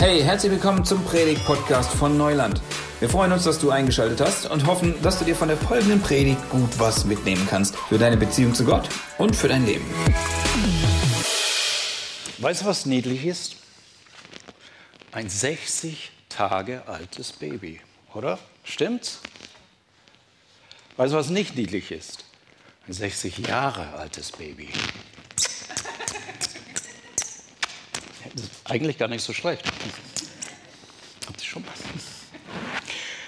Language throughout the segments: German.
Hey, herzlich willkommen zum Predigt-Podcast von Neuland. Wir freuen uns, dass du eingeschaltet hast und hoffen, dass du dir von der folgenden Predigt gut was mitnehmen kannst für deine Beziehung zu Gott und für dein Leben. Weißt du, was niedlich ist? Ein 60 Tage altes Baby, oder? Stimmt's? Weißt du, was nicht niedlich ist? Ein 60 Jahre altes Baby. Eigentlich gar nicht so schlecht. Habt ihr schon mal?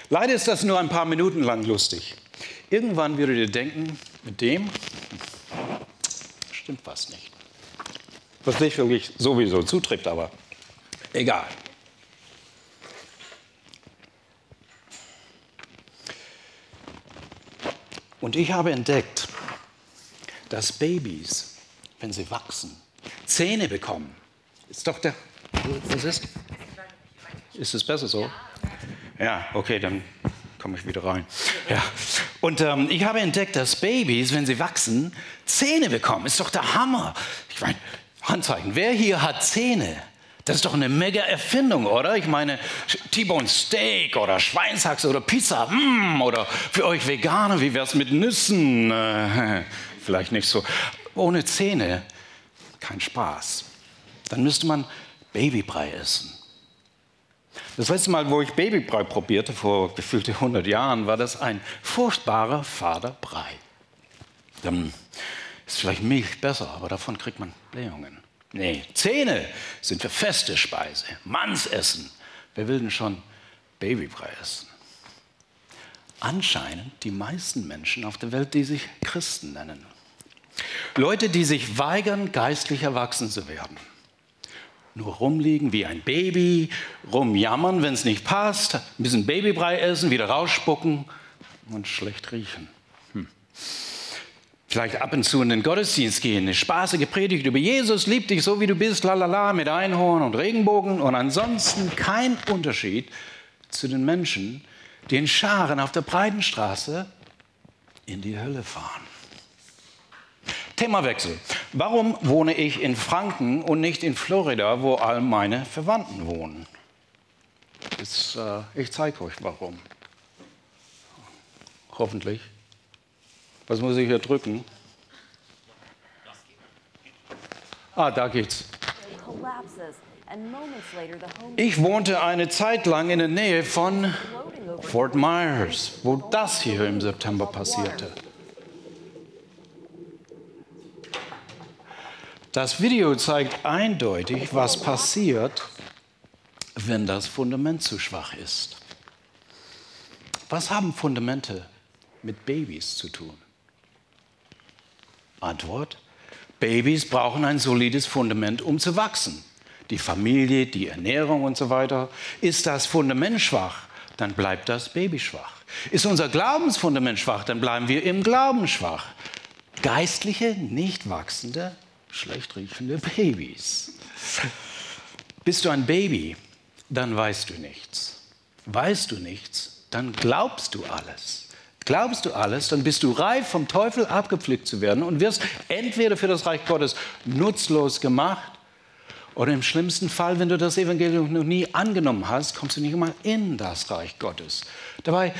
Leider ist das nur ein paar Minuten lang lustig. Irgendwann würdet ihr denken, mit dem stimmt was nicht. Was nicht wirklich sowieso zutrifft, aber egal. Und ich habe entdeckt, dass Babys, wenn sie wachsen, Zähne bekommen. Ist doch der. Was ist? Ist es besser so? Ja, okay, dann komme ich wieder rein. Ja. Und ähm, ich habe entdeckt, dass Babys, wenn sie wachsen, Zähne bekommen. Ist doch der Hammer. Ich meine, Handzeichen. Wer hier hat Zähne? Das ist doch eine mega Erfindung, oder? Ich meine, T-Bone Steak oder Schweinshaxe oder Pizza, mm, oder für euch Veganer, wie wäre es mit Nüssen? Äh, vielleicht nicht so. Ohne Zähne, kein Spaß. Dann müsste man Babybrei essen. Das letzte Mal, wo ich Babybrei probierte, vor gefühlte 100 Jahren, war das ein furchtbarer fader. Dann ist vielleicht Milch besser, aber davon kriegt man Blähungen. Nee, Zähne sind für feste Speise. Mannsessen. Wer will denn schon Babybrei essen? Anscheinend die meisten Menschen auf der Welt, die sich Christen nennen. Leute, die sich weigern, geistlich erwachsen zu werden. Nur rumliegen wie ein Baby, rumjammern, wenn es nicht passt, ein bisschen Babybrei essen, wieder rausspucken und schlecht riechen. Hm. Vielleicht ab und zu in den Gottesdienst gehen, eine spaßige Predigt über Jesus, liebt dich so wie du bist, lalala, mit Einhorn und Regenbogen und ansonsten kein Unterschied zu den Menschen, die in Scharen auf der Breitenstraße in die Hölle fahren. Themawechsel. Warum wohne ich in Franken und nicht in Florida, wo all meine Verwandten wohnen? Das, äh, ich zeige euch warum. Hoffentlich. Was muss ich hier drücken? Ah, da geht's. Ich wohnte eine Zeit lang in der Nähe von Fort Myers, wo das hier im September passierte. Das Video zeigt eindeutig, was passiert, wenn das Fundament zu schwach ist. Was haben Fundamente mit Babys zu tun? Antwort, Babys brauchen ein solides Fundament, um zu wachsen. Die Familie, die Ernährung und so weiter. Ist das Fundament schwach, dann bleibt das Baby schwach. Ist unser Glaubensfundament schwach, dann bleiben wir im Glauben schwach. Geistliche, nicht wachsende schlecht riechende Babys. Bist du ein Baby, dann weißt du nichts. Weißt du nichts, dann glaubst du alles. Glaubst du alles, dann bist du reif, vom Teufel abgepflückt zu werden und wirst entweder für das Reich Gottes nutzlos gemacht oder im schlimmsten Fall, wenn du das Evangelium noch nie angenommen hast, kommst du nicht einmal in das Reich Gottes. Dabei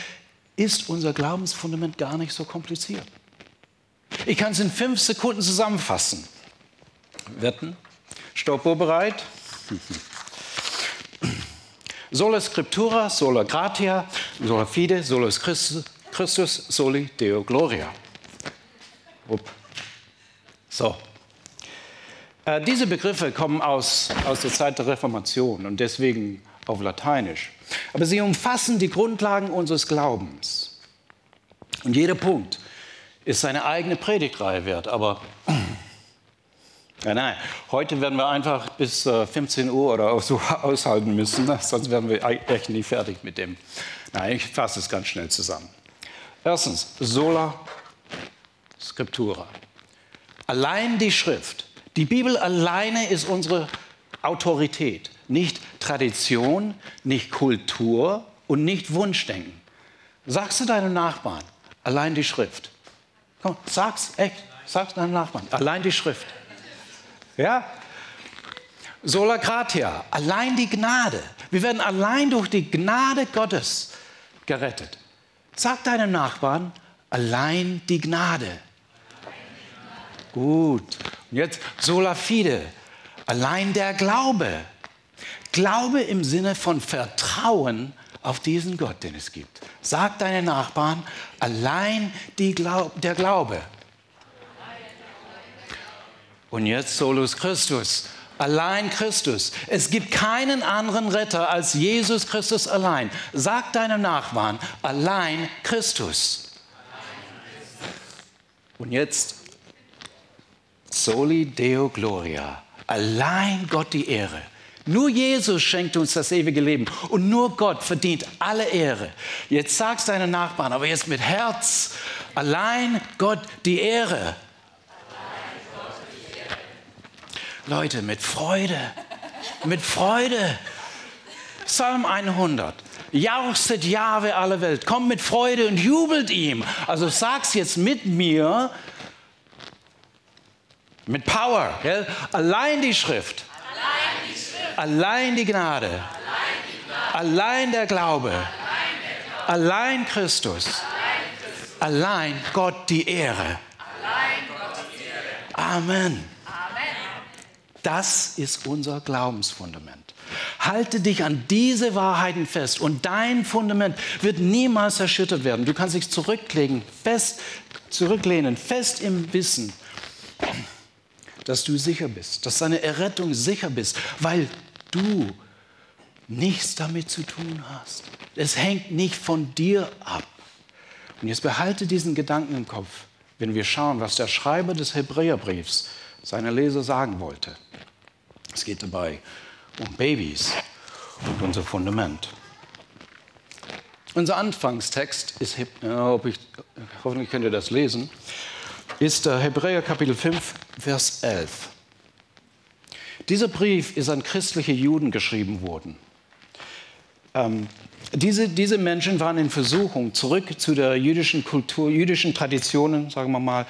ist unser Glaubensfundament gar nicht so kompliziert. Ich kann es in fünf Sekunden zusammenfassen. Wetten? Stoppuhr bereit? Sola Scriptura, sola gratia, sola fide, solus Christus, Christus soli Deo gloria. Upp. So. Äh, diese Begriffe kommen aus, aus der Zeit der Reformation und deswegen auf Lateinisch. Aber sie umfassen die Grundlagen unseres Glaubens. Und jeder Punkt ist seine eigene Predigtreihe wert. Aber ja, nein, heute werden wir einfach bis 15 äh, Uhr oder so aushalten müssen, sonst werden wir echt nie fertig mit dem. Nein, ich fasse es ganz schnell zusammen. Erstens, sola scriptura. Allein die Schrift. Die Bibel alleine ist unsere Autorität. Nicht Tradition, nicht Kultur und nicht Wunschdenken. Sagst du deinem Nachbarn, allein die Schrift. Komm, sag's echt, sag's deinem Nachbarn, allein die Schrift. Ja? Sola gratia, allein die Gnade. Wir werden allein durch die Gnade Gottes gerettet. Sag deinem Nachbarn, allein die Gnade. Gut. Und jetzt sola fide, allein der Glaube. Glaube im Sinne von Vertrauen auf diesen Gott, den es gibt. Sag deinen Nachbarn, allein Glaub, der Glaube. Und jetzt solus Christus, allein Christus. Es gibt keinen anderen Retter als Jesus Christus allein. Sag deinem Nachbarn, allein Christus. Und jetzt soli Deo Gloria, allein Gott die Ehre. Nur Jesus schenkt uns das ewige Leben und nur Gott verdient alle Ehre. Jetzt sagst deinen Nachbarn, aber jetzt mit Herz, allein Gott die Ehre. Leute, mit Freude, mit Freude. Psalm 100. Jauchzet Jahwe alle Welt, kommt mit Freude und jubelt ihm. Also sag's jetzt mit mir, mit Power. Gell? Allein die Schrift Allein die Gnade. Allein der Glaube. Allein Christus. Allein Gott die Ehre. Amen. Das ist unser Glaubensfundament. Halte dich an diese Wahrheiten fest und dein Fundament wird niemals erschüttert werden. Du kannst dich zurücklegen, fest, zurücklehnen, fest im Wissen, dass du sicher bist, dass deine Errettung sicher bist, weil du nichts damit zu tun hast. Es hängt nicht von dir ab. Und jetzt behalte diesen Gedanken im Kopf, wenn wir schauen, was der Schreiber des Hebräerbriefs seiner Leser sagen wollte. Es geht dabei um Babys und unser Fundament. Unser Anfangstext ist, äh, ich, hoffentlich könnt ihr das lesen, ist Hebräer Kapitel 5, Vers 11. Dieser Brief ist an christliche Juden geschrieben worden. Ähm, diese, diese Menschen waren in Versuchung, zurück zu der jüdischen Kultur, jüdischen Traditionen, sagen wir mal,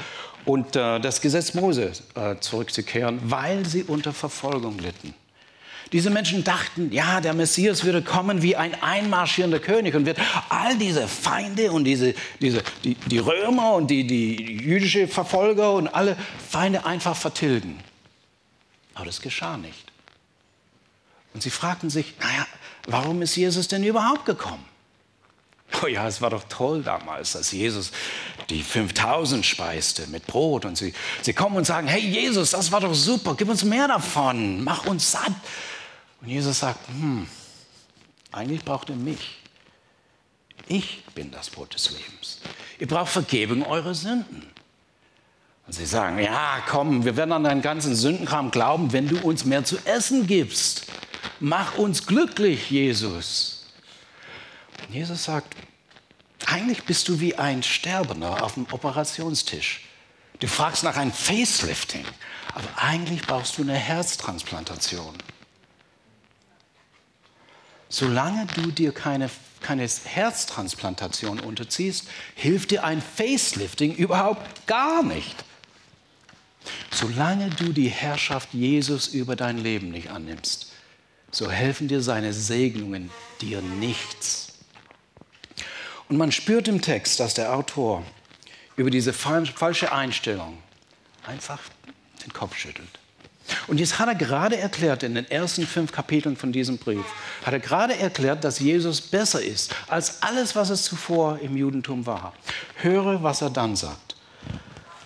und äh, das Gesetz Mose äh, zurückzukehren, weil sie unter Verfolgung litten. Diese Menschen dachten, ja, der Messias würde kommen wie ein einmarschierender König und wird all diese Feinde und diese, diese, die, die Römer und die, die jüdische Verfolger und alle Feinde einfach vertilgen. Aber das geschah nicht. Und sie fragten sich, naja, warum ist Jesus denn überhaupt gekommen? Oh ja, es war doch toll damals, dass Jesus die 5000 speiste mit Brot und sie, sie kommen und sagen, hey Jesus, das war doch super, gib uns mehr davon, mach uns satt. Und Jesus sagt, hm, eigentlich braucht ihr mich. Ich bin das Brot des Lebens. Ihr braucht Vergebung eurer Sünden. Und sie sagen, ja, komm, wir werden an deinen ganzen Sündenkram glauben, wenn du uns mehr zu essen gibst. Mach uns glücklich, Jesus. Und Jesus sagt, eigentlich bist du wie ein Sterbender auf dem Operationstisch. Du fragst nach einem Facelifting, aber eigentlich brauchst du eine Herztransplantation. Solange du dir keine, keine Herztransplantation unterziehst, hilft dir ein Facelifting überhaupt gar nicht. Solange du die Herrschaft Jesus über dein Leben nicht annimmst, so helfen dir seine Segnungen dir nichts. Und man spürt im Text, dass der Autor über diese falsche Einstellung einfach den Kopf schüttelt. Und jetzt hat er gerade erklärt, in den ersten fünf Kapiteln von diesem Brief, hat er gerade erklärt, dass Jesus besser ist als alles, was es zuvor im Judentum war. Höre, was er dann sagt.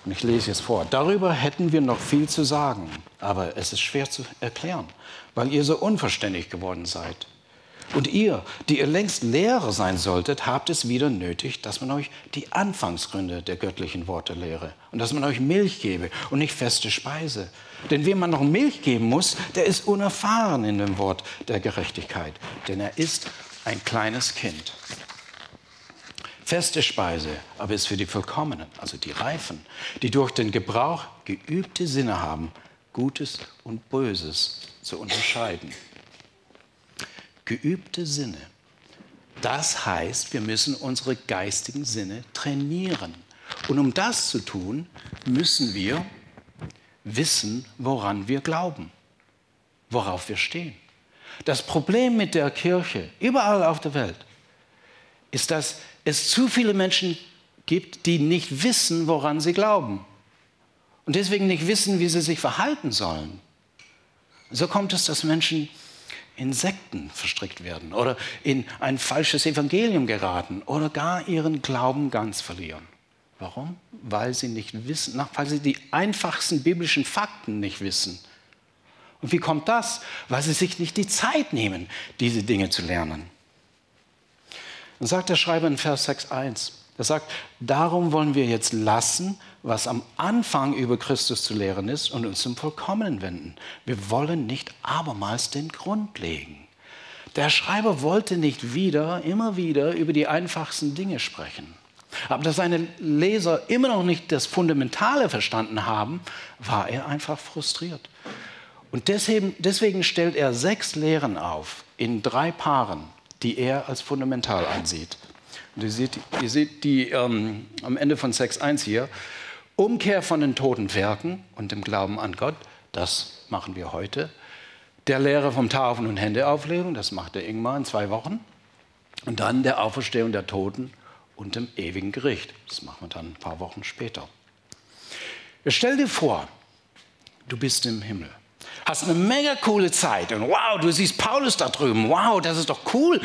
Und ich lese jetzt vor. Darüber hätten wir noch viel zu sagen, aber es ist schwer zu erklären, weil ihr so unverständlich geworden seid. Und ihr, die ihr längst Lehrer sein solltet, habt es wieder nötig, dass man euch die Anfangsgründe der göttlichen Worte lehre und dass man euch Milch gebe und nicht feste Speise. Denn wem man noch Milch geben muss, der ist unerfahren in dem Wort der Gerechtigkeit, denn er ist ein kleines Kind. Feste Speise aber ist für die Vollkommenen, also die Reifen, die durch den Gebrauch geübte Sinne haben, Gutes und Böses zu unterscheiden. Geübte Sinne. Das heißt, wir müssen unsere geistigen Sinne trainieren. Und um das zu tun, müssen wir wissen, woran wir glauben. worauf wir stehen. Das Problem mit der Kirche überall auf der Welt ist, dass es zu viele Menschen gibt, die nicht wissen, woran sie glauben. Und deswegen nicht wissen, wie sie sich verhalten sollen. So kommt es, dass Menschen in Sekten verstrickt werden oder in ein falsches Evangelium geraten oder gar ihren Glauben ganz verlieren. Warum? Weil sie nicht wissen, weil sie die einfachsten biblischen Fakten nicht wissen. Und wie kommt das? Weil sie sich nicht die Zeit nehmen, diese Dinge zu lernen. Dann sagt der Schreiber in Vers 6.1, er sagt, darum wollen wir jetzt lassen, was am Anfang über Christus zu lehren ist und uns zum Vollkommenen wenden. Wir wollen nicht abermals den Grund legen. Der Schreiber wollte nicht wieder, immer wieder über die einfachsten Dinge sprechen. Aber dass seine Leser immer noch nicht das Fundamentale verstanden haben, war er einfach frustriert. Und deswegen, deswegen stellt er sechs Lehren auf in drei Paaren, die er als fundamental ansieht. Und ihr seht, ihr seht die ähm, am Ende von 6.1 hier. Umkehr von den toten Werken und dem Glauben an Gott, das machen wir heute. Der Lehre vom Taufen und Händeauflegen, das macht der Ingmar in zwei Wochen. Und dann der Auferstehung der Toten und dem ewigen Gericht. Das machen wir dann ein paar Wochen später. Stell dir vor, du bist im Himmel hast eine mega coole Zeit und wow, du siehst Paulus da drüben, wow, das ist doch cool.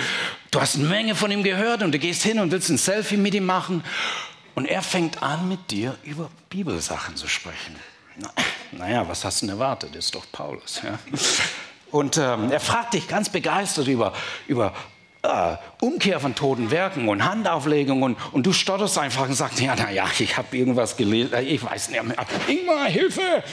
Du hast eine Menge von ihm gehört und du gehst hin und willst ein Selfie mit ihm machen und er fängt an mit dir über Bibelsachen zu sprechen. naja, was hast du denn erwartet? Das ist doch Paulus. Ja? Und ähm, er fragt dich ganz begeistert über, über äh, Umkehr von toten Werken und Handauflegung und, und du stotterst einfach und sagst, ja, naja, ich habe irgendwas gelesen, ich weiß nicht mehr. Ingmar, Hilfe!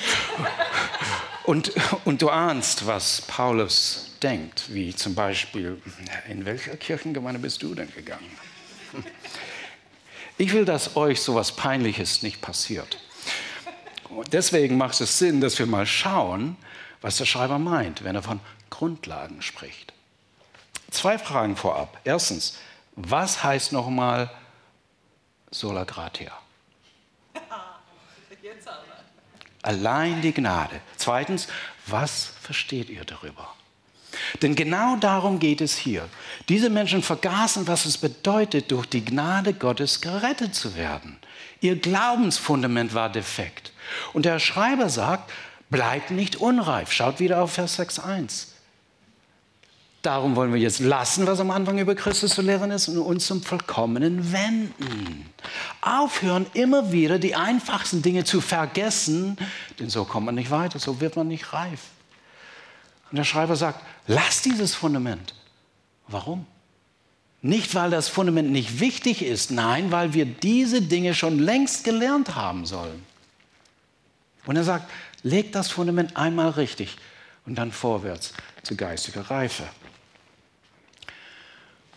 Und, und du ahnst, was Paulus denkt, wie zum Beispiel, in welcher Kirchengemeinde bist du denn gegangen? Ich will, dass euch so etwas Peinliches nicht passiert. Deswegen macht es Sinn, dass wir mal schauen, was der Schreiber meint, wenn er von Grundlagen spricht. Zwei Fragen vorab. Erstens, was heißt nochmal sola gratia? Allein die Gnade. Zweitens, was versteht ihr darüber? Denn genau darum geht es hier. Diese Menschen vergaßen, was es bedeutet, durch die Gnade Gottes gerettet zu werden. Ihr Glaubensfundament war defekt. Und der Schreiber sagt, bleibt nicht unreif. Schaut wieder auf Vers 6.1. Darum wollen wir jetzt lassen, was am Anfang über Christus zu lehren ist, und uns zum Vollkommenen wenden. Aufhören, immer wieder die einfachsten Dinge zu vergessen, denn so kommt man nicht weiter, so wird man nicht reif. Und der Schreiber sagt, lass dieses Fundament. Warum? Nicht, weil das Fundament nicht wichtig ist, nein, weil wir diese Dinge schon längst gelernt haben sollen. Und er sagt, leg das Fundament einmal richtig und dann vorwärts zu geistiger Reife.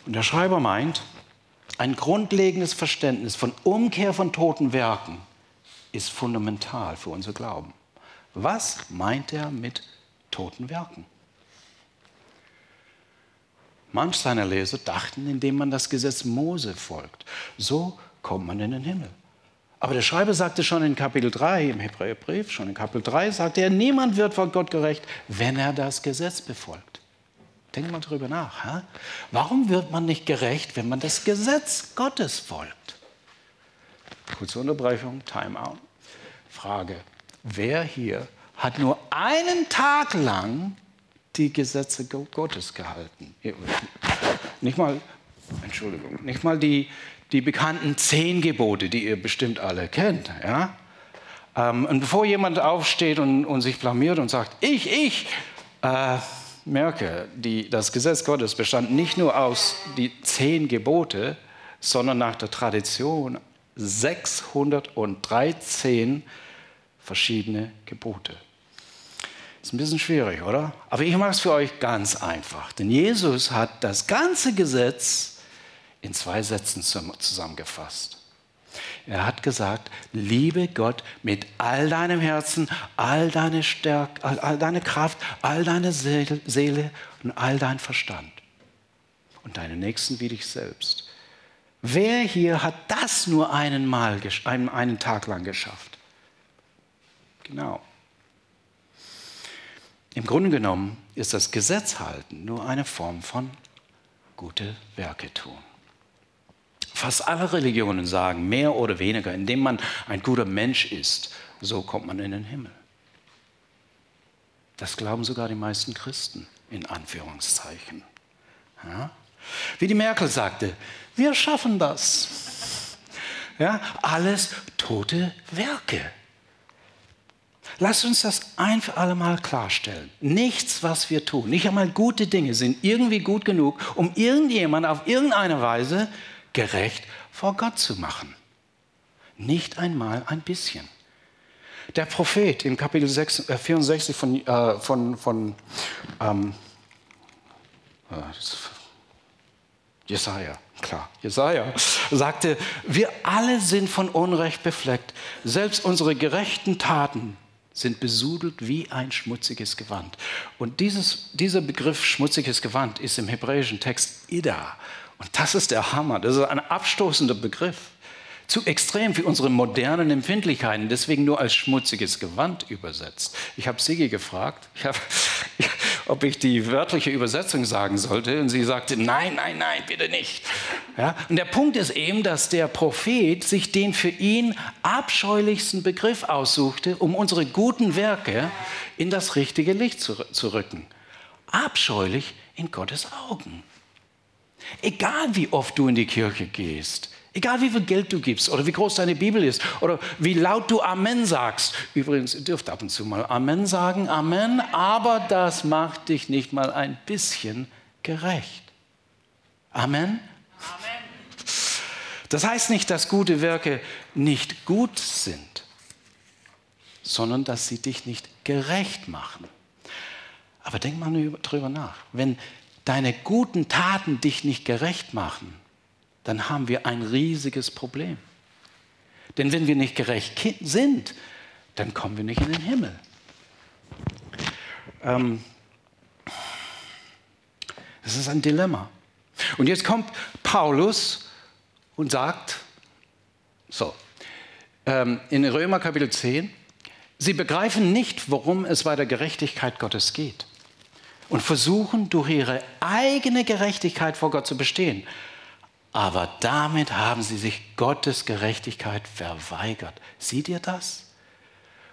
Und der Schreiber meint, ein grundlegendes Verständnis von Umkehr von toten Werken ist fundamental für unser Glauben. Was meint er mit toten Werken? Manch seiner Leser dachten, indem man das Gesetz Mose folgt, so kommt man in den Himmel. Aber der Schreiber sagte schon in Kapitel 3 im Hebräerbrief, schon in Kapitel 3 sagte er, niemand wird vor Gott gerecht, wenn er das Gesetz befolgt. Denk mal drüber nach. Ha? Warum wird man nicht gerecht, wenn man das Gesetz Gottes folgt? Kurze Unterbrechung, Timeout. Frage, wer hier hat nur einen Tag lang die Gesetze Gottes gehalten? Nicht mal, Entschuldigung, nicht mal die, die bekannten zehn Gebote, die ihr bestimmt alle kennt. Ja? Ähm, und bevor jemand aufsteht und, und, sich blamiert und sagt, ich, ich, äh, merke, die, das Gesetz Gottes bestand nicht nur aus die zehn Gebote, sondern nach der Tradition 613 verschiedene Gebote. Ist ein bisschen schwierig, oder? Aber ich mache es für euch ganz einfach. Denn Jesus hat das ganze Gesetz in zwei Sätzen zusammengefasst. Er hat gesagt, liebe Gott mit all deinem Herzen, all deine Stärke, all, all deine Kraft, all deine Seele, und all dein Verstand. Und deine Nächsten wie dich selbst. Wer hier hat das nur einen, Mal, einen, einen Tag lang geschafft? Genau. Im Grunde genommen ist das Gesetz halten nur eine Form von gute Werke tun. Fast alle Religionen sagen, mehr oder weniger, indem man ein guter Mensch ist, so kommt man in den Himmel. Das glauben sogar die meisten Christen, in Anführungszeichen. Ja? Wie die Merkel sagte, wir schaffen das. Ja, alles tote Werke. Lass uns das ein für alle Mal klarstellen. Nichts, was wir tun, nicht einmal gute Dinge sind irgendwie gut genug, um irgendjemand auf irgendeine Weise gerecht vor Gott zu machen. Nicht einmal ein bisschen. Der Prophet im Kapitel 6, äh, 64 von, äh, von, von ähm, äh, Jesaja, klar, Jesaja sagte: Wir alle sind von Unrecht befleckt. Selbst unsere gerechten Taten sind besudelt wie ein schmutziges Gewand. Und dieses, dieser Begriff schmutziges Gewand ist im hebräischen Text Ida. Und das ist der Hammer. Das ist ein abstoßender Begriff. Zu extrem für unsere modernen Empfindlichkeiten, deswegen nur als schmutziges Gewand übersetzt. Ich habe Sigi gefragt, ich hab, ob ich die wörtliche Übersetzung sagen sollte, und sie sagte, nein, nein, nein, bitte nicht. Ja? Und der Punkt ist eben, dass der Prophet sich den für ihn abscheulichsten Begriff aussuchte, um unsere guten Werke in das richtige Licht zu, zu rücken. Abscheulich in Gottes Augen. Egal wie oft du in die Kirche gehst, Egal wie viel Geld du gibst oder wie groß deine Bibel ist oder wie laut du Amen sagst. Übrigens, ihr dürft ab und zu mal Amen sagen, Amen, aber das macht dich nicht mal ein bisschen gerecht. Amen? Amen. Das heißt nicht, dass gute Werke nicht gut sind, sondern dass sie dich nicht gerecht machen. Aber denk mal drüber nach. Wenn deine guten Taten dich nicht gerecht machen, dann haben wir ein riesiges Problem. Denn wenn wir nicht gerecht sind, dann kommen wir nicht in den Himmel. Ähm, das ist ein Dilemma. Und jetzt kommt Paulus und sagt, so, ähm, in Römer Kapitel 10, sie begreifen nicht, worum es bei der Gerechtigkeit Gottes geht und versuchen durch ihre eigene Gerechtigkeit vor Gott zu bestehen aber damit haben sie sich Gottes Gerechtigkeit verweigert. Seht ihr das?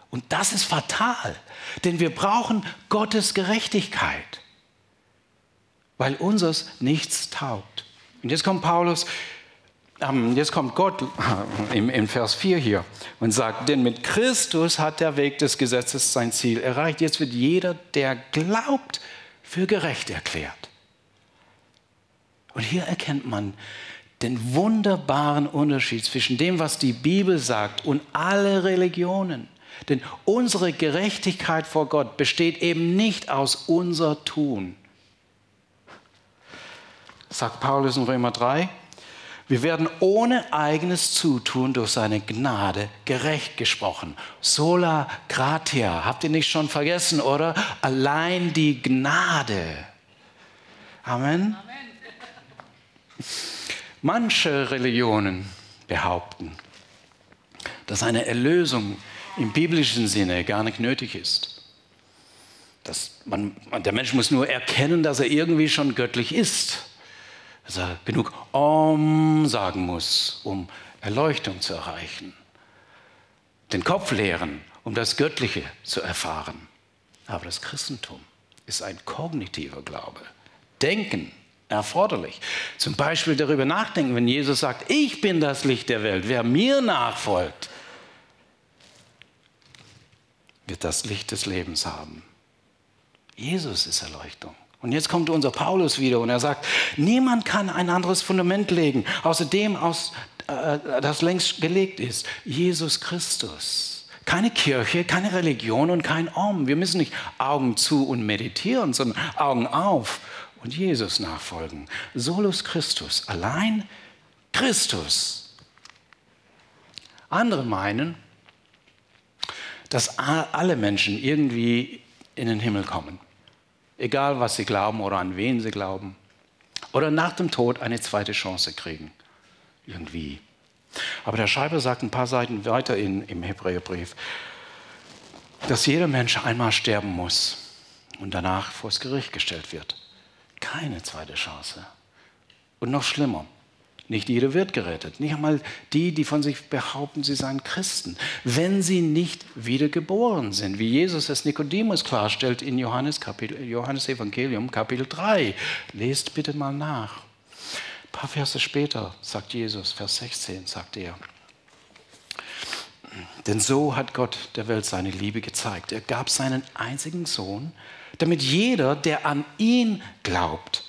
Und das ist fatal, denn wir brauchen Gottes Gerechtigkeit, weil unseres nichts taugt. Und jetzt kommt Paulus, ähm, jetzt kommt Gott im, im Vers 4 hier und sagt, denn mit Christus hat der Weg des Gesetzes sein Ziel erreicht. Jetzt wird jeder, der glaubt, für gerecht erklärt. Und hier erkennt man, den wunderbaren Unterschied zwischen dem, was die Bibel sagt und alle Religionen. Denn unsere Gerechtigkeit vor Gott besteht eben nicht aus unser Tun. Sagt Paulus in Römer 3, wir werden ohne eigenes Zutun durch seine Gnade gerecht gesprochen. Sola gratia. Habt ihr nicht schon vergessen, oder? Allein die Gnade. Amen. Amen. Manche Religionen behaupten, dass eine Erlösung im biblischen Sinne gar nicht nötig ist. Dass man, der Mensch muss nur erkennen, dass er irgendwie schon göttlich ist. Dass er genug Om sagen muss, um Erleuchtung zu erreichen. Den Kopf leeren, um das Göttliche zu erfahren. Aber das Christentum ist ein kognitiver Glaube. Denken erforderlich. Zum Beispiel darüber nachdenken, wenn Jesus sagt, ich bin das Licht der Welt, wer mir nachfolgt, wird das Licht des Lebens haben. Jesus ist Erleuchtung. Und jetzt kommt unser Paulus wieder und er sagt, niemand kann ein anderes Fundament legen, außer dem, aus, äh, das längst gelegt ist. Jesus Christus. Keine Kirche, keine Religion und kein Om. Wir müssen nicht Augen zu und meditieren, sondern Augen auf und Jesus nachfolgen. Solus Christus, allein Christus. Andere meinen, dass alle Menschen irgendwie in den Himmel kommen. Egal, was sie glauben oder an wen sie glauben. Oder nach dem Tod eine zweite Chance kriegen. Irgendwie. Aber der Schreiber sagt ein paar Seiten weiter in, im Hebräerbrief, dass jeder Mensch einmal sterben muss und danach vors Gericht gestellt wird. Keine zweite Chance. Und noch schlimmer, nicht jeder wird gerettet. Nicht einmal die, die von sich behaupten, sie seien Christen. Wenn sie nicht wiedergeboren sind, wie Jesus es Nikodemus klarstellt in Johannes, Kapitel, Johannes Evangelium Kapitel 3. Lest bitte mal nach. Ein paar Verse später sagt Jesus, Vers 16, sagt er. Denn so hat Gott der Welt seine Liebe gezeigt. Er gab seinen einzigen Sohn, damit jeder, der an ihn glaubt,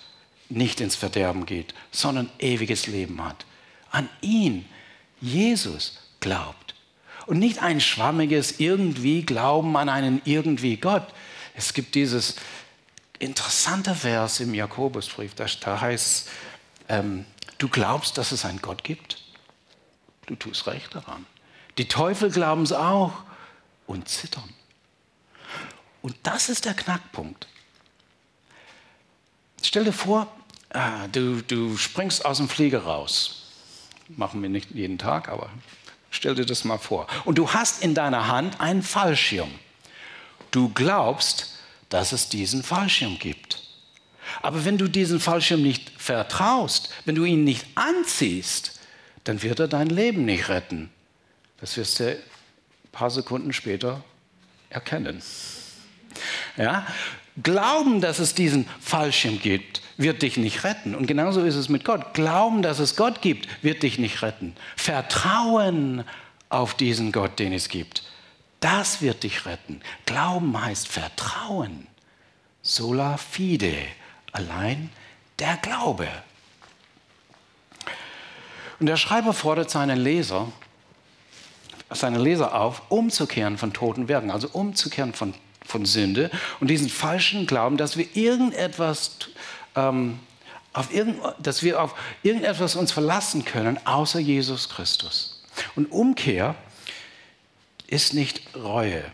nicht ins Verderben geht, sondern ewiges Leben hat. An ihn, Jesus, glaubt. Und nicht ein schwammiges irgendwie Glauben an einen irgendwie Gott. Es gibt dieses interessante Vers im Jakobusbrief, da, heißt ähm, du glaubst, dass es einen Gott gibt? Du tust recht daran. Die Teufel glauben es auch und zittern. Und das ist der Knackpunkt. Stell dir vor, ah, du, du springst aus dem Flieger raus. Machen wir nicht jeden Tag, aber stell dir das mal vor. Und du hast in deiner Hand einen Fallschirm. Du glaubst, dass es diesen Fallschirm gibt. Aber wenn du diesen Fallschirm nicht vertraust, wenn du ihn nicht anziehst, dann wird er dein Leben nicht retten. Das wirst du ein paar Sekunden später erkennen. Ja? Glauben, dass es diesen Fallschirm gibt, wird dich nicht retten. Und genauso ist es mit Gott. Glauben, dass es Gott gibt, wird dich nicht retten. Vertrauen auf diesen Gott, den es gibt, das wird dich retten. Glauben heißt Vertrauen. Sola fide, allein der Glaube. Und der Schreiber fordert seine Leser, seine Leser auf, umzukehren von toten Werken, also umzukehren von von Sünde und diesen falschen Glauben, dass wir irgendetwas, ähm, auf irgend, dass wir auf irgendetwas uns verlassen können, außer Jesus Christus. Und Umkehr ist nicht Reue.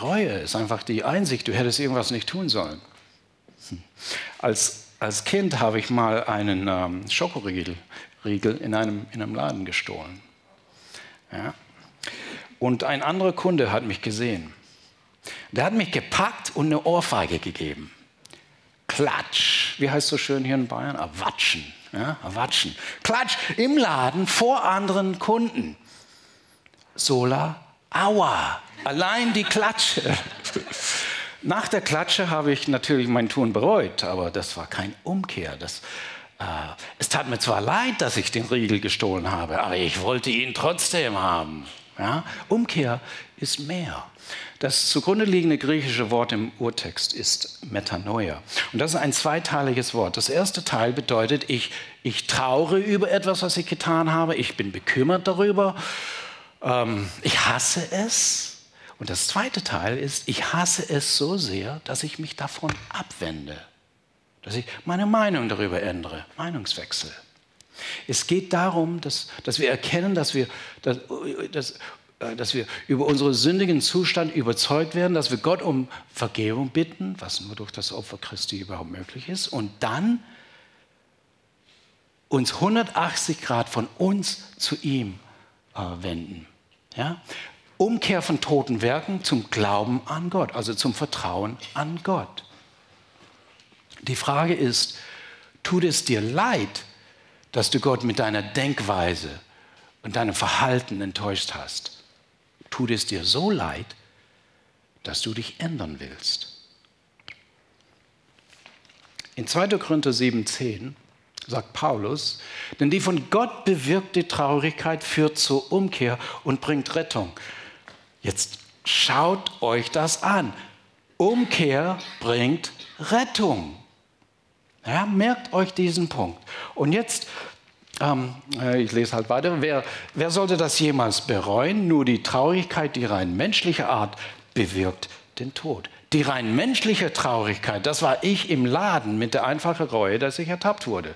Reue ist einfach die Einsicht, du hättest irgendwas nicht tun sollen. Hm. Als, als Kind habe ich mal einen ähm, Schokoriegel Riegel in, einem, in einem Laden gestohlen. Ja. Und ein anderer Kunde hat mich gesehen. Der hat mich gepackt und eine Ohrfeige gegeben. Klatsch. Wie heißt so schön hier in Bayern? Erwatschen. Ja, erwatschen. Klatsch im Laden vor anderen Kunden. Sola, aua. Allein die Klatsche. Nach der Klatsche habe ich natürlich mein Tun bereut, aber das war kein Umkehr. Das, äh, es tat mir zwar leid, dass ich den Riegel gestohlen habe, aber ich wollte ihn trotzdem haben. Ja? Umkehr ist mehr. Das zugrunde liegende griechische Wort im Urtext ist Metanoia. Und das ist ein zweiteiliges Wort. Das erste Teil bedeutet, ich, ich traure über etwas, was ich getan habe. Ich bin bekümmert darüber. Ähm, ich hasse es. Und das zweite Teil ist, ich hasse es so sehr, dass ich mich davon abwende. Dass ich meine Meinung darüber ändere. Meinungswechsel. Es geht darum, dass, dass wir erkennen, dass wir, dass, dass dass wir über unseren sündigen Zustand überzeugt werden, dass wir Gott um Vergebung bitten, was nur durch das Opfer Christi überhaupt möglich ist, und dann uns 180 Grad von uns zu ihm äh, wenden. Ja? Umkehr von toten Werken zum Glauben an Gott, also zum Vertrauen an Gott. Die Frage ist, tut es dir leid, dass du Gott mit deiner Denkweise und deinem Verhalten enttäuscht hast? Tut es dir so leid, dass du dich ändern willst. In 2. Korinther 7,10 sagt Paulus, denn die von Gott bewirkte Traurigkeit führt zur Umkehr und bringt Rettung. Jetzt schaut euch das an. Umkehr bringt Rettung. Ja, merkt euch diesen Punkt. Und jetzt ähm, äh, ich lese halt weiter. Wer, wer sollte das jemals bereuen? Nur die Traurigkeit, die rein menschliche Art, bewirkt den Tod. Die rein menschliche Traurigkeit, das war ich im Laden mit der einfachen Reue, dass ich ertappt wurde.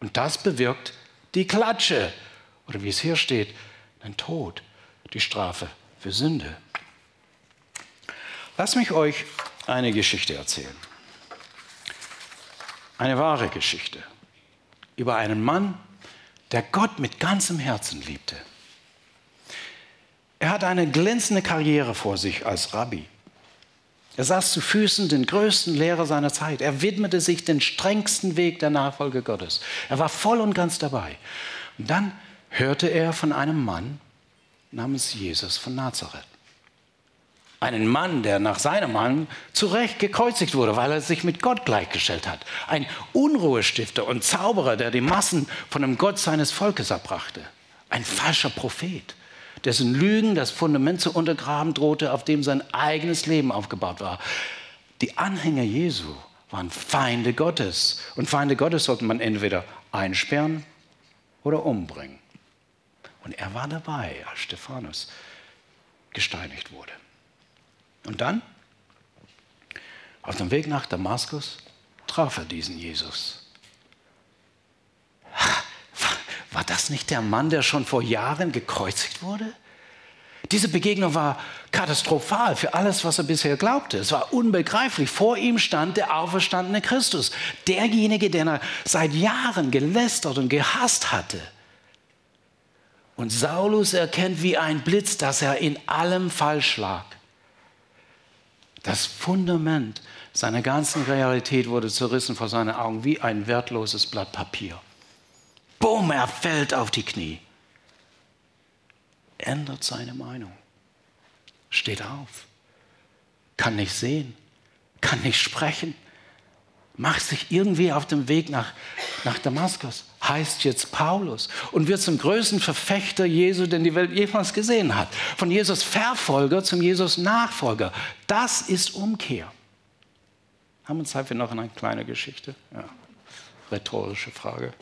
Und das bewirkt die Klatsche. Oder wie es hier steht, den Tod, die Strafe für Sünde. Lass mich euch eine Geschichte erzählen. Eine wahre Geschichte über einen Mann, der Gott mit ganzem Herzen liebte. Er hatte eine glänzende Karriere vor sich als Rabbi. Er saß zu Füßen den größten Lehrer seiner Zeit. Er widmete sich den strengsten Weg der Nachfolge Gottes. Er war voll und ganz dabei. Und dann hörte er von einem Mann namens Jesus von Nazareth. Einen Mann, der nach seinem Mann zu Recht gekreuzigt wurde, weil er sich mit Gott gleichgestellt hat. Ein Unruhestifter und Zauberer, der die Massen von dem Gott seines Volkes abbrachte. Ein falscher Prophet, dessen Lügen das Fundament zu untergraben drohte, auf dem sein eigenes Leben aufgebaut war. Die Anhänger Jesu waren Feinde Gottes. Und Feinde Gottes sollte man entweder einsperren oder umbringen. Und er war dabei, als Stephanus gesteinigt wurde. Und dann, auf dem Weg nach Damaskus, traf er diesen Jesus. War das nicht der Mann, der schon vor Jahren gekreuzigt wurde? Diese Begegnung war katastrophal für alles, was er bisher glaubte. Es war unbegreiflich. Vor ihm stand der auferstandene Christus, derjenige, den er seit Jahren gelästert und gehasst hatte. Und Saulus erkennt wie ein Blitz, dass er in allem falsch lag. Das Fundament seiner ganzen Realität wurde zerrissen vor seinen Augen wie ein wertloses Blatt Papier. Bumm, er fällt auf die Knie. Ändert seine Meinung. Steht auf. Kann nicht sehen. Kann nicht sprechen. Macht sich irgendwie auf dem Weg nach, nach Damaskus. Heißt jetzt Paulus. Und wird zum größten Verfechter Jesu, den die Welt jemals gesehen hat. Von Jesus Verfolger zum Jesus Nachfolger. Das ist Umkehr. Haben wir Zeit für noch eine kleine Geschichte? Ja. Rhetorische Frage.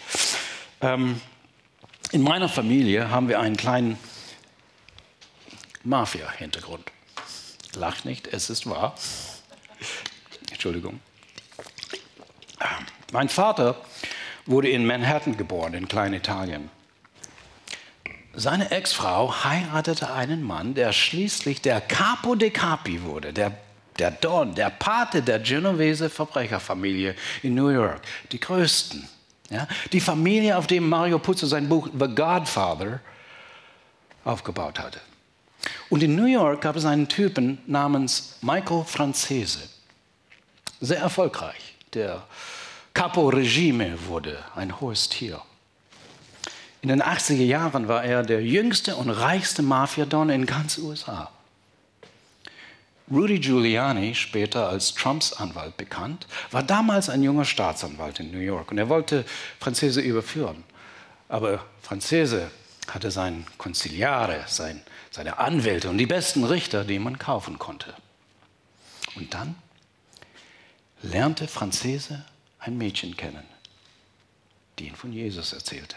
Ähm, in meiner Familie haben wir einen kleinen Mafia-Hintergrund. Lacht nicht, es ist wahr. Entschuldigung. Mein Vater wurde in Manhattan geboren, in Kleinitalien. Seine Ex-Frau heiratete einen Mann, der schließlich der Capo de Capi wurde, der, der Don, der Pate der Genovese Verbrecherfamilie in New York, die größten. Ja? Die Familie, auf dem Mario Puzo sein Buch The Godfather aufgebaut hatte. Und in New York gab es einen Typen namens Michael Francese. Sehr erfolgreich. Der Capo Regime wurde ein hohes Tier. In den 80er Jahren war er der jüngste und reichste Mafiadon in ganz USA. Rudy Giuliani, später als Trumps Anwalt bekannt, war damals ein junger Staatsanwalt in New York und er wollte Franzese überführen. Aber Franzese hatte sein Konziliare, sein, seine Anwälte und die besten Richter, die man kaufen konnte. Und dann lernte Franzese ein Mädchen kennen, die ihn von Jesus erzählte.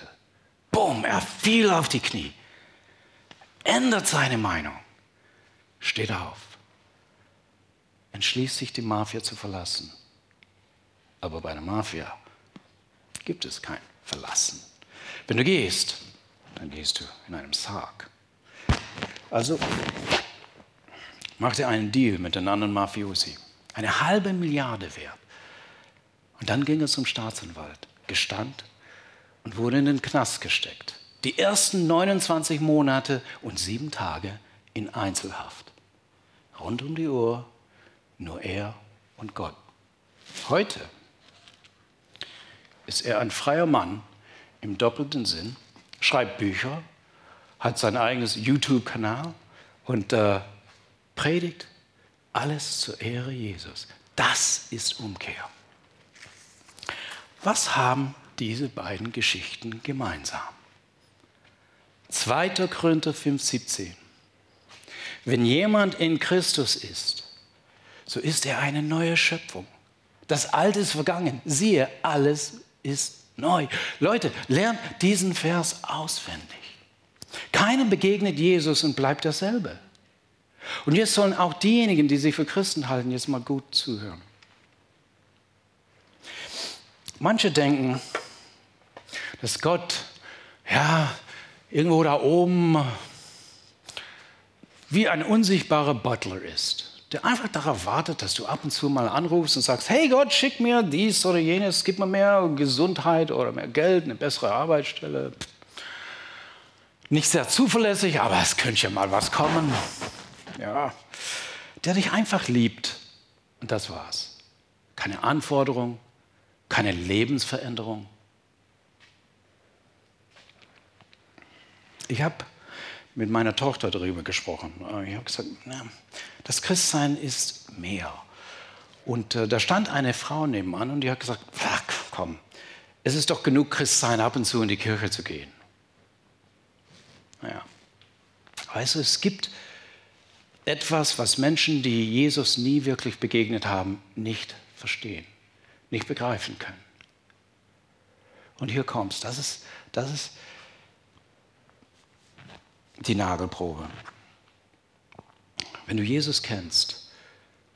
Bumm, er fiel auf die Knie, ändert seine Meinung, steht auf, entschließt sich, die Mafia zu verlassen. Aber bei der Mafia gibt es kein Verlassen. Wenn du gehst, dann gehst du in einem Sarg. Also macht er einen Deal mit den anderen Mafiosi. Eine halbe Milliarde wert. Und dann ging er zum Staatsanwalt, gestand und wurde in den Knast gesteckt. Die ersten 29 Monate und sieben Tage in Einzelhaft. Rund um die Uhr nur er und Gott. Heute ist er ein freier Mann im doppelten Sinn, schreibt Bücher, hat sein eigenes YouTube-Kanal und äh, predigt alles zur Ehre Jesus. Das ist Umkehr. Was haben diese beiden Geschichten gemeinsam? 2. Korinther 5,17. Wenn jemand in Christus ist, so ist er eine neue Schöpfung. Das Alte ist vergangen. Siehe, alles ist neu. Leute, lernt diesen Vers auswendig. Keinem begegnet Jesus und bleibt dasselbe. Und jetzt sollen auch diejenigen, die sich für Christen halten, jetzt mal gut zuhören. Manche denken, dass Gott, ja, irgendwo da oben wie ein unsichtbarer Butler ist, der einfach darauf wartet, dass du ab und zu mal anrufst und sagst, hey Gott, schick mir dies oder jenes, gib mir mehr Gesundheit oder mehr Geld, eine bessere Arbeitsstelle. Nicht sehr zuverlässig, aber es könnte ja mal was kommen. Ja, der dich einfach liebt Und das war's. Keine Anforderung, keine Lebensveränderung. Ich habe mit meiner Tochter darüber gesprochen. Ich habe gesagt, na, das Christsein ist mehr. Und äh, da stand eine Frau nebenan und die hat gesagt, komm, es ist doch genug Christsein, ab und zu in die Kirche zu gehen. Naja, weißt du, es gibt etwas, was Menschen, die Jesus nie wirklich begegnet haben, nicht verstehen, nicht begreifen können. Und hier kommst, das ist, das ist die Nagelprobe. Wenn du Jesus kennst,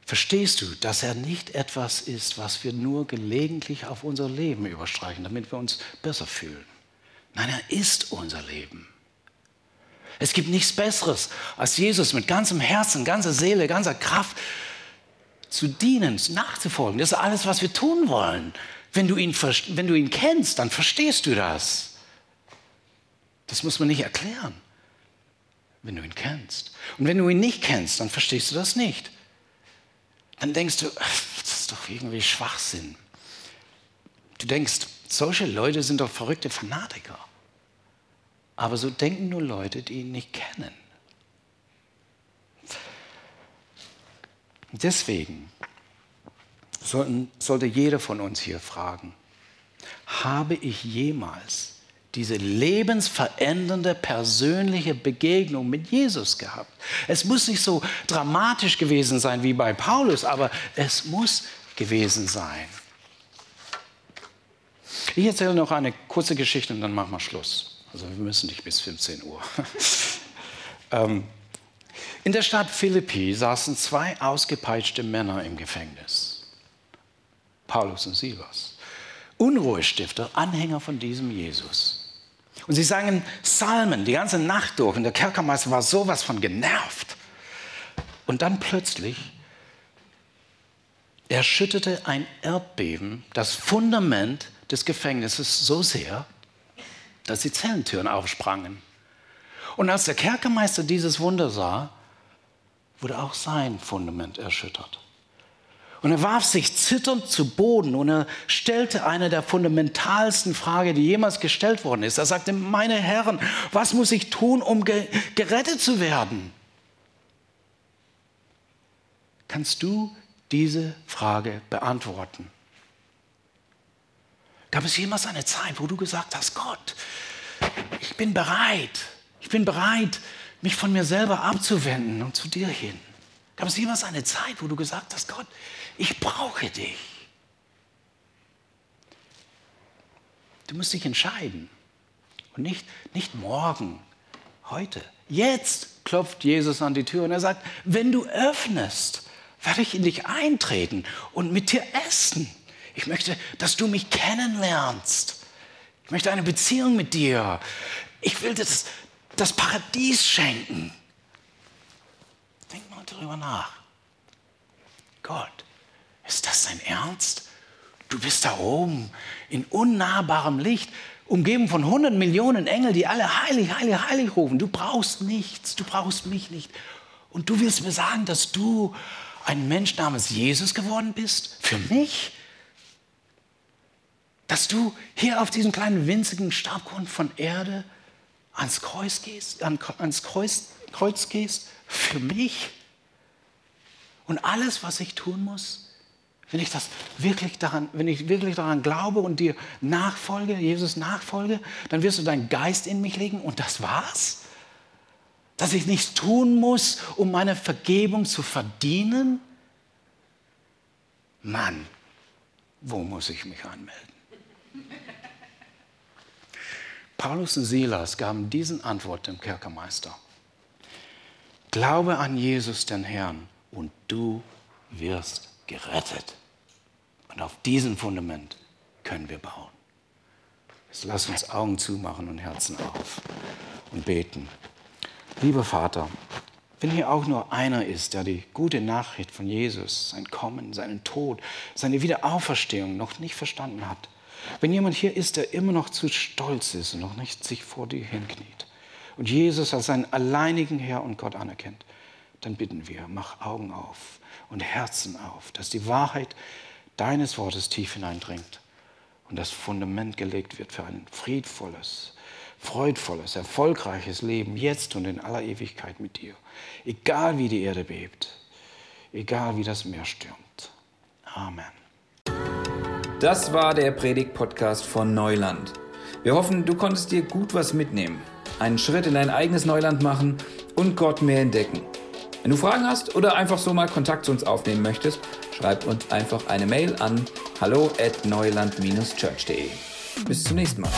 verstehst du, dass er nicht etwas ist, was wir nur gelegentlich auf unser Leben überstreichen, damit wir uns besser fühlen. Nein, er ist unser Leben. Es gibt nichts Besseres, als Jesus mit ganzem Herzen, ganzer Seele, ganzer Kraft zu dienen, nachzufolgen. Das ist alles, was wir tun wollen. Wenn du ihn, wenn du ihn kennst, dann verstehst du das. Das muss man nicht erklären, wenn du ihn kennst. Und wenn du ihn nicht kennst, dann verstehst du das nicht. Dann denkst du, das ist doch irgendwie Schwachsinn. Du denkst, solche Leute sind doch verrückte Fanatiker. Aber so denken nur Leute, die ihn nicht kennen. Deswegen sollten, sollte jeder von uns hier fragen, habe ich jemals diese lebensverändernde persönliche Begegnung mit Jesus gehabt? Es muss nicht so dramatisch gewesen sein wie bei Paulus, aber es muss gewesen sein. Ich erzähle noch eine kurze Geschichte und dann machen wir Schluss. Also wir müssen nicht bis 15 Uhr. ähm, in der Stadt Philippi saßen zwei ausgepeitschte Männer im Gefängnis. Paulus und Silas. Unruhestifter, Anhänger von diesem Jesus. Und sie sangen Psalmen die ganze Nacht durch und der Kerkermeister war sowas von genervt. Und dann plötzlich erschütterte ein Erdbeben das Fundament des Gefängnisses so sehr, dass die Zellentüren aufsprangen. Und als der Kerkermeister dieses Wunder sah, wurde auch sein Fundament erschüttert. Und er warf sich zitternd zu Boden und er stellte eine der fundamentalsten Fragen, die jemals gestellt worden ist. Er sagte, meine Herren, was muss ich tun, um ge gerettet zu werden? Kannst du diese Frage beantworten? Gab es jemals eine Zeit, wo du gesagt hast, Gott, ich bin bereit, bin bereit, mich von mir selber abzuwenden und zu dir hin? Gab es jemals eine Zeit, wo du gesagt hast, Gott, ich brauche dich? Du musst dich entscheiden. Und nicht, nicht morgen, heute. Jetzt klopft Jesus an die Tür und er sagt, wenn du öffnest, werde ich in dich eintreten und mit dir essen. Ich möchte, dass du mich kennenlernst. Ich möchte eine Beziehung mit dir. Ich will dir das, das Paradies schenken. Denk mal darüber nach. Gott, ist das dein Ernst? Du bist da oben in unnahbarem Licht, umgeben von 100 Millionen Engeln, die alle heilig, heilig, heilig rufen. Du brauchst nichts, du brauchst mich nicht. Und du willst mir sagen, dass du ein Mensch namens Jesus geworden bist? Für mich? dass du hier auf diesem kleinen winzigen Stabgrund von Erde ans Kreuz gehst, ans Kreuz, Kreuz gehst für mich. Und alles, was ich tun muss, wenn ich das wirklich daran, wenn ich wirklich daran glaube und dir nachfolge, Jesus nachfolge, dann wirst du deinen Geist in mich legen und das war's? Dass ich nichts tun muss, um meine Vergebung zu verdienen? Mann, wo muss ich mich anmelden? Paulus und Silas gaben diesen Antwort dem Kerkermeister. Glaube an Jesus, den Herrn, und du wirst gerettet. Und auf diesem Fundament können wir bauen. Jetzt lass uns Augen zumachen und Herzen auf und beten. Lieber Vater, wenn hier auch nur einer ist, der die gute Nachricht von Jesus, sein Kommen, seinen Tod, seine Wiederauferstehung noch nicht verstanden hat, wenn jemand hier ist, der immer noch zu stolz ist und noch nicht sich vor dir hinkniet und Jesus als seinen alleinigen Herr und Gott anerkennt, dann bitten wir, mach Augen auf und Herzen auf, dass die Wahrheit deines Wortes tief hineindringt und das Fundament gelegt wird für ein friedvolles, freudvolles, erfolgreiches Leben jetzt und in aller Ewigkeit mit dir. Egal wie die Erde bebt, egal wie das Meer stürmt. Amen. Das war der Predigt-Podcast von Neuland. Wir hoffen, du konntest dir gut was mitnehmen, einen Schritt in dein eigenes Neuland machen und Gott mehr entdecken. Wenn du Fragen hast oder einfach so mal Kontakt zu uns aufnehmen möchtest, schreib uns einfach eine Mail an hallo at neuland-church.de. Bis zum nächsten Mal.